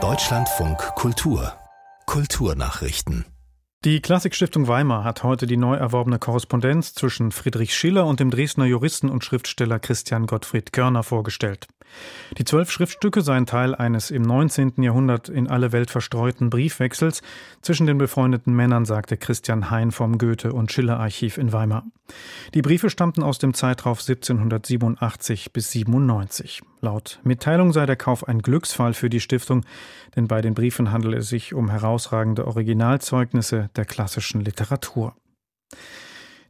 Deutschlandfunk Kultur Kulturnachrichten die Klassikstiftung Weimar hat heute die neu erworbene Korrespondenz zwischen Friedrich Schiller und dem Dresdner Juristen und Schriftsteller Christian Gottfried Körner vorgestellt. Die zwölf Schriftstücke seien Teil eines im 19. Jahrhundert in alle Welt verstreuten Briefwechsels zwischen den befreundeten Männern, sagte Christian Hein vom Goethe- und Schiller-Archiv in Weimar. Die Briefe stammten aus dem Zeitraum 1787 bis 97. Laut Mitteilung sei der Kauf ein Glücksfall für die Stiftung, denn bei den Briefen handele es sich um herausragende Originalzeugnisse der klassischen Literatur.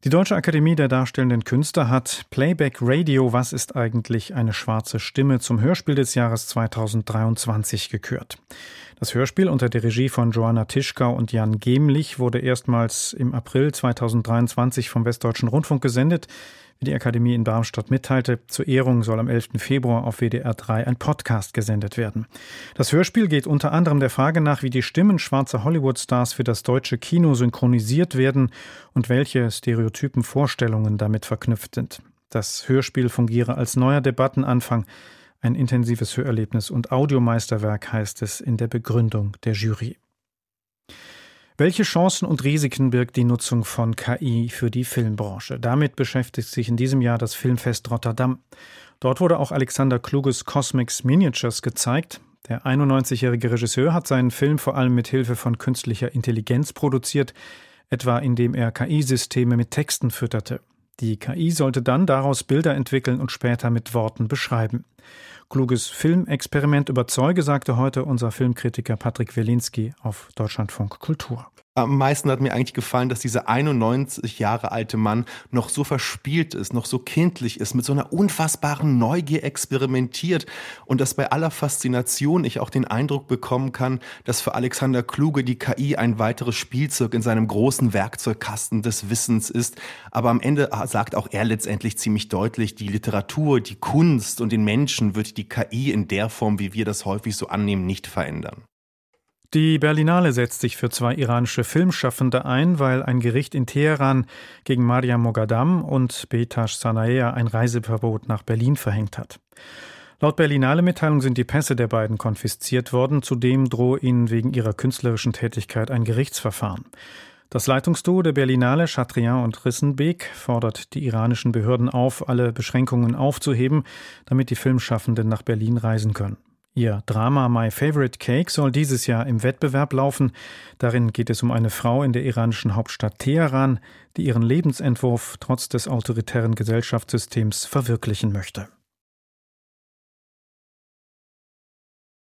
Die Deutsche Akademie der Darstellenden Künste hat Playback Radio Was ist eigentlich eine schwarze Stimme zum Hörspiel des Jahres 2023 gekürt. Das Hörspiel unter der Regie von Joanna Tischkau und Jan Gemlich wurde erstmals im April 2023 vom Westdeutschen Rundfunk gesendet. Wie die Akademie in Darmstadt mitteilte, zur Ehrung soll am 11. Februar auf WDR 3 ein Podcast gesendet werden. Das Hörspiel geht unter anderem der Frage nach, wie die Stimmen schwarzer Hollywood-Stars für das deutsche Kino synchronisiert werden und welche stereotypen Vorstellungen damit verknüpft sind. Das Hörspiel fungiere als neuer Debattenanfang, ein intensives Hörerlebnis und Audiomeisterwerk heißt es in der Begründung der Jury. Welche Chancen und Risiken birgt die Nutzung von KI für die Filmbranche? Damit beschäftigt sich in diesem Jahr das Filmfest Rotterdam. Dort wurde auch Alexander Kluges Cosmics Miniatures gezeigt. Der 91-jährige Regisseur hat seinen Film vor allem mit Hilfe von künstlicher Intelligenz produziert, etwa indem er KI-Systeme mit Texten fütterte. Die KI sollte dann daraus Bilder entwickeln und später mit Worten beschreiben. Kluges Filmexperiment überzeuge, sagte heute unser Filmkritiker Patrick Welinski auf Deutschlandfunk Kultur am meisten hat mir eigentlich gefallen, dass dieser 91 Jahre alte Mann noch so verspielt ist, noch so kindlich ist, mit so einer unfassbaren Neugier experimentiert und dass bei aller Faszination ich auch den Eindruck bekommen kann, dass für Alexander Kluge die KI ein weiteres Spielzeug in seinem großen Werkzeugkasten des Wissens ist. Aber am Ende sagt auch er letztendlich ziemlich deutlich, die Literatur, die Kunst und den Menschen wird die KI in der Form, wie wir das häufig so annehmen, nicht verändern. Die Berlinale setzt sich für zwei iranische Filmschaffende ein, weil ein Gericht in Teheran gegen Mariam Mogadam und Betash Sanaea ein Reiseverbot nach Berlin verhängt hat. Laut Berlinale-Mitteilung sind die Pässe der beiden konfisziert worden. Zudem drohe ihnen wegen ihrer künstlerischen Tätigkeit ein Gerichtsverfahren. Das Leitungsduo der Berlinale, Chatrian und Rissenbeek, fordert die iranischen Behörden auf, alle Beschränkungen aufzuheben, damit die Filmschaffenden nach Berlin reisen können. Ihr Drama My Favorite Cake soll dieses Jahr im Wettbewerb laufen. Darin geht es um eine Frau in der iranischen Hauptstadt Teheran, die ihren Lebensentwurf trotz des autoritären Gesellschaftssystems verwirklichen möchte.